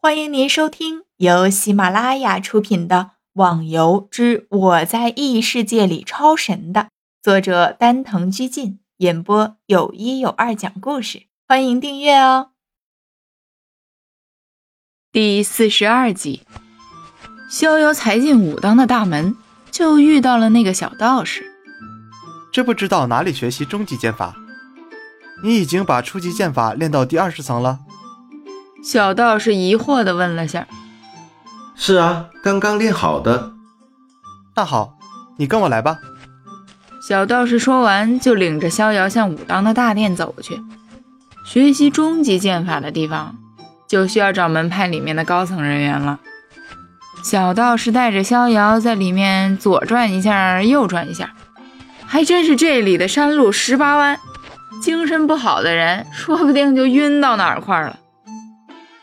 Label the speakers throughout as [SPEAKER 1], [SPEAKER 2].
[SPEAKER 1] 欢迎您收听由喜马拉雅出品的《网游之我在异世界里超神》的作者丹藤居进演播，有一有二讲故事。欢迎订阅哦。第四十二集，逍遥才进武当的大门，就遇到了那个小道士。
[SPEAKER 2] 知不知道哪里学习终极剑法？你已经把初级剑法练到第二十层了。
[SPEAKER 1] 小道士疑惑地问了下：“
[SPEAKER 3] 是啊，刚刚练好的。”
[SPEAKER 2] 那好，你跟我来吧。
[SPEAKER 1] 小道士说完，就领着逍遥向武当的大殿走去。学习终极剑法的地方，就需要找门派里面的高层人员了。小道士带着逍遥在里面左转一下，右转一下，还真是这里的山路十八弯，精神不好的人说不定就晕到哪儿块了。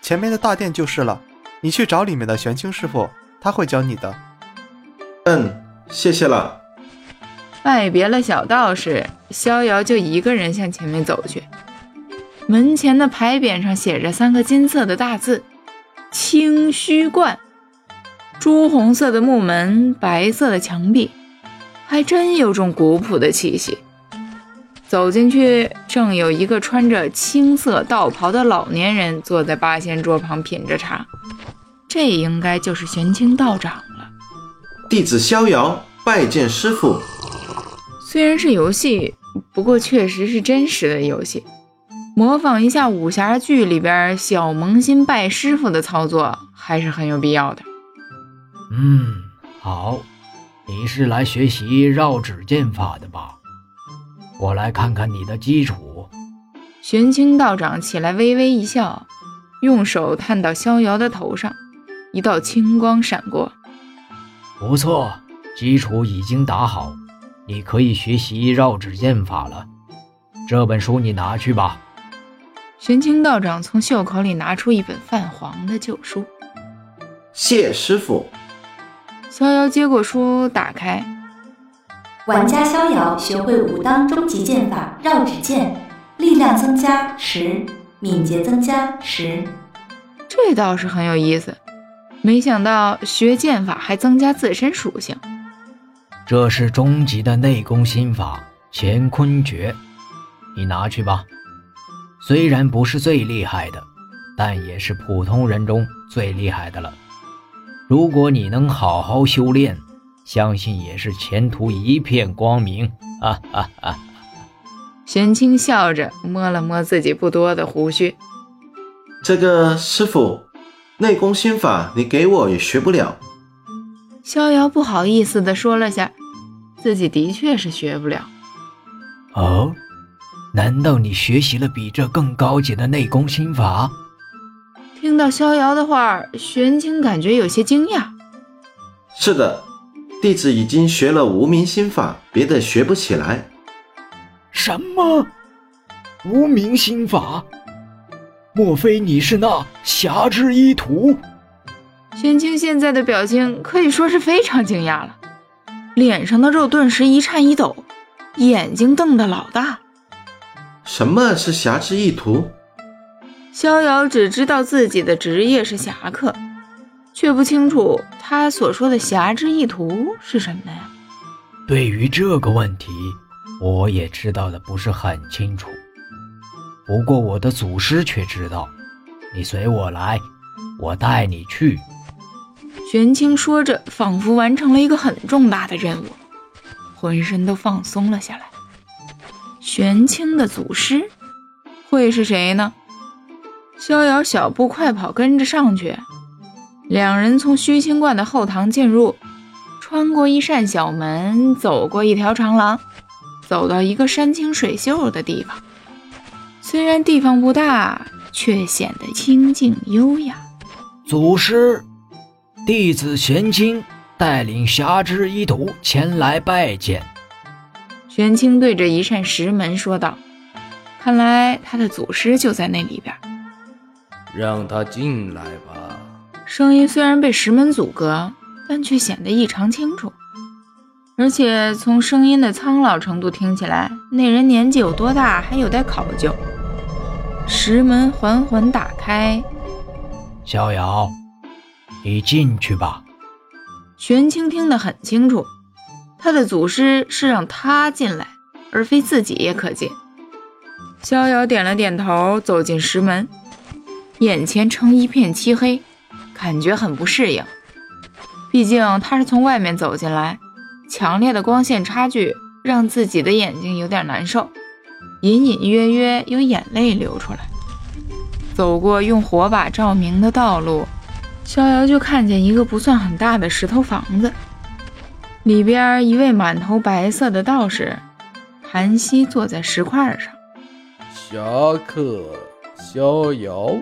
[SPEAKER 2] 前面的大殿就是了，你去找里面的玄清师傅，他会教你的。
[SPEAKER 3] 嗯，谢谢了。
[SPEAKER 1] 拜别了小道士，逍遥就一个人向前面走去。门前的牌匾上写着三个金色的大字：“清虚观”。朱红色的木门，白色的墙壁，还真有种古朴的气息。走进去，正有一个穿着青色道袍的老年人坐在八仙桌旁品着茶，这应该就是玄清道长了。
[SPEAKER 3] 弟子逍遥拜见师傅。
[SPEAKER 1] 虽然是游戏，不过确实是真实的游戏，模仿一下武侠剧里边小萌新拜师傅的操作，还是很有必要的。
[SPEAKER 4] 嗯，好，你是来学习绕指剑法的吧？我来看看你的基础。
[SPEAKER 1] 玄清道长起来，微微一笑，用手探到逍遥的头上，一道青光闪过。
[SPEAKER 4] 不错，基础已经打好，你可以学习绕指剑法了。这本书你拿去吧。
[SPEAKER 1] 玄清道长从袖口里拿出一本泛黄的旧书。
[SPEAKER 3] 谢师傅。
[SPEAKER 1] 逍遥接过书，打开。
[SPEAKER 5] 玩家逍遥学会武当终极剑法绕指剑，力量增加十，敏捷增加十。
[SPEAKER 1] 这倒是很有意思，没想到学剑法还增加自身属性。
[SPEAKER 4] 这是终极的内功心法乾坤诀，你拿去吧。虽然不是最厉害的，但也是普通人中最厉害的了。如果你能好好修炼。相信也是前途一片光明，哈哈哈！
[SPEAKER 1] 玄清笑着摸了摸自己不多的胡须。
[SPEAKER 3] 这个师傅，内功心法你给我也学不了。
[SPEAKER 1] 逍遥不好意思的说了下，自己的确是学不了。
[SPEAKER 4] 哦，难道你学习了比这更高级的内功心法？
[SPEAKER 1] 听到逍遥的话，玄清感觉有些惊讶。
[SPEAKER 3] 是的。弟子已经学了无名心法，别的学不起来。
[SPEAKER 4] 什么？无名心法？莫非你是那侠之一徒？
[SPEAKER 1] 玄清现在的表情可以说是非常惊讶了，脸上的肉顿时一颤一抖，眼睛瞪得老大。
[SPEAKER 3] 什么是侠之一徒？
[SPEAKER 1] 逍遥只知道自己的职业是侠客。却不清楚他所说的侠之意图是什么呀？
[SPEAKER 4] 对于这个问题，我也知道的不是很清楚。不过我的祖师却知道。你随我来，我带你去。
[SPEAKER 1] 玄清说着，仿佛完成了一个很重大的任务，浑身都放松了下来。玄清的祖师会是谁呢？逍遥小步快跑，跟着上去。两人从虚清观的后堂进入，穿过一扇小门，走过一条长廊，走到一个山清水秀的地方。虽然地方不大，却显得清静优雅。
[SPEAKER 4] 祖师，弟子玄清带领侠之一徒前来拜见。
[SPEAKER 1] 玄清对着一扇石门说道：“看来他的祖师就在那里边。”
[SPEAKER 6] 让他进来吧。
[SPEAKER 1] 声音虽然被石门阻隔，但却显得异常清楚。而且从声音的苍老程度听起来，那人年纪有多大还有待考究。石门缓缓打开，
[SPEAKER 4] 逍遥，你进去吧。
[SPEAKER 1] 玄清听得很清楚，他的祖师是让他进来，而非自己也可进。逍遥点了点头，走进石门，眼前呈一片漆黑，感觉很不适应。毕竟他是从外面走进来，强烈的光线差距让自己的眼睛有点难受，隐隐约约有眼泪流出来。走过用火把照明的道路，逍遥就看见一个不算很大的石头房子，里边一位满头白色的道士盘膝坐在石块上。
[SPEAKER 6] 侠客逍遥，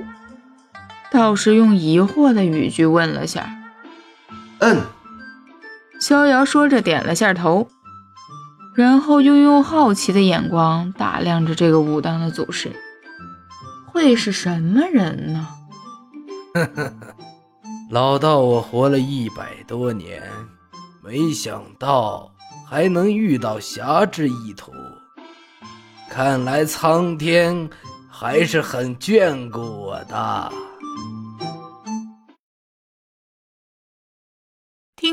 [SPEAKER 1] 道士用疑惑的语句问了下。
[SPEAKER 3] 嗯，
[SPEAKER 1] 逍遥说着点了下头，然后又用好奇的眼光打量着这个武当的祖师。会是什么人呢？
[SPEAKER 6] 呵呵呵，老道，我活了一百多年，没想到还能遇到侠之一途。看来苍天还是很眷顾我的。